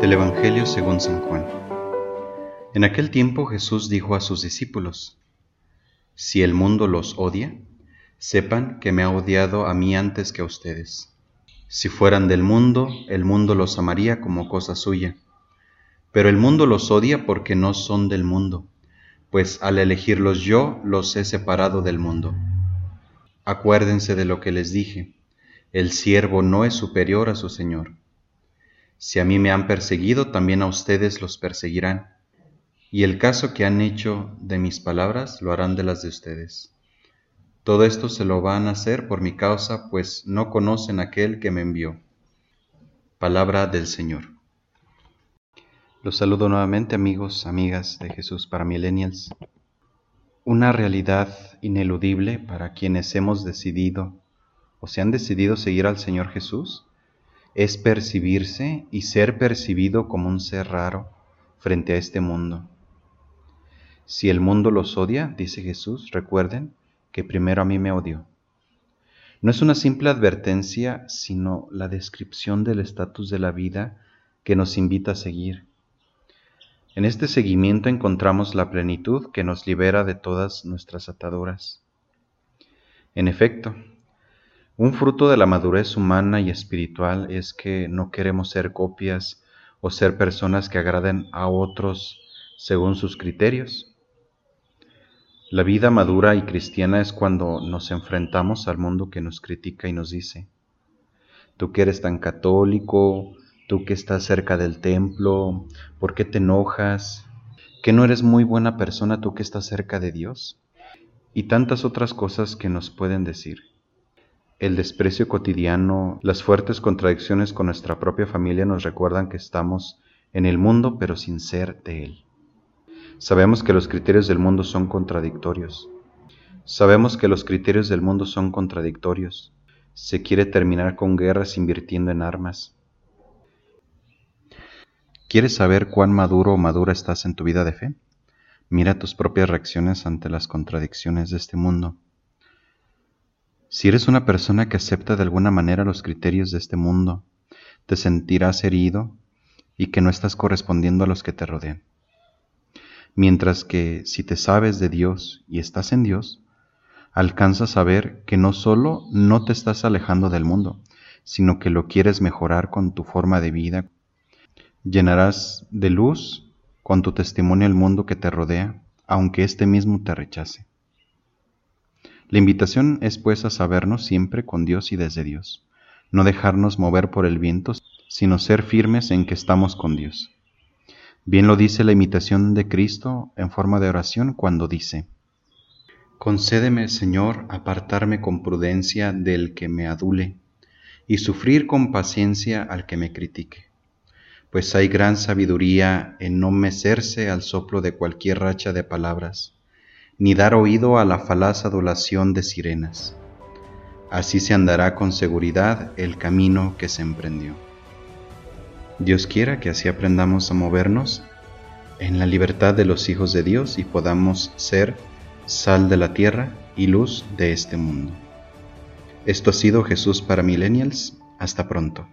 Del Evangelio según San Juan. En aquel tiempo Jesús dijo a sus discípulos, Si el mundo los odia, sepan que me ha odiado a mí antes que a ustedes. Si fueran del mundo, el mundo los amaría como cosa suya. Pero el mundo los odia porque no son del mundo, pues al elegirlos yo los he separado del mundo. Acuérdense de lo que les dije, el siervo no es superior a su Señor. Si a mí me han perseguido, también a ustedes los perseguirán. Y el caso que han hecho de mis palabras lo harán de las de ustedes. Todo esto se lo van a hacer por mi causa, pues no conocen aquel que me envió. Palabra del Señor. Los saludo nuevamente amigos, amigas de Jesús para Millennials. Una realidad ineludible para quienes hemos decidido o se han decidido seguir al Señor Jesús es percibirse y ser percibido como un ser raro frente a este mundo. Si el mundo los odia, dice Jesús, recuerden, que primero a mí me odió. No es una simple advertencia, sino la descripción del estatus de la vida que nos invita a seguir. En este seguimiento encontramos la plenitud que nos libera de todas nuestras ataduras. En efecto, un fruto de la madurez humana y espiritual es que no queremos ser copias o ser personas que agraden a otros según sus criterios, la vida madura y cristiana es cuando nos enfrentamos al mundo que nos critica y nos dice, tú que eres tan católico, tú que estás cerca del templo, ¿por qué te enojas? ¿Que no eres muy buena persona tú que estás cerca de Dios? Y tantas otras cosas que nos pueden decir. El desprecio cotidiano, las fuertes contradicciones con nuestra propia familia nos recuerdan que estamos en el mundo pero sin ser de él. Sabemos que los criterios del mundo son contradictorios. Sabemos que los criterios del mundo son contradictorios. Se quiere terminar con guerras invirtiendo en armas. ¿Quieres saber cuán maduro o madura estás en tu vida de fe? Mira tus propias reacciones ante las contradicciones de este mundo. Si eres una persona que acepta de alguna manera los criterios de este mundo, te sentirás herido y que no estás correspondiendo a los que te rodean. Mientras que si te sabes de Dios y estás en Dios, alcanzas a ver que no solo no te estás alejando del mundo, sino que lo quieres mejorar con tu forma de vida. Llenarás de luz con tu testimonio el mundo que te rodea, aunque éste mismo te rechace. La invitación es pues a sabernos siempre con Dios y desde Dios, no dejarnos mover por el viento, sino ser firmes en que estamos con Dios. Bien lo dice la imitación de Cristo en forma de oración cuando dice, Concédeme, Señor, apartarme con prudencia del que me adule y sufrir con paciencia al que me critique, pues hay gran sabiduría en no mecerse al soplo de cualquier racha de palabras, ni dar oído a la falaz adulación de sirenas. Así se andará con seguridad el camino que se emprendió. Dios quiera que así aprendamos a movernos en la libertad de los hijos de Dios y podamos ser sal de la tierra y luz de este mundo. Esto ha sido Jesús para Millennials. Hasta pronto.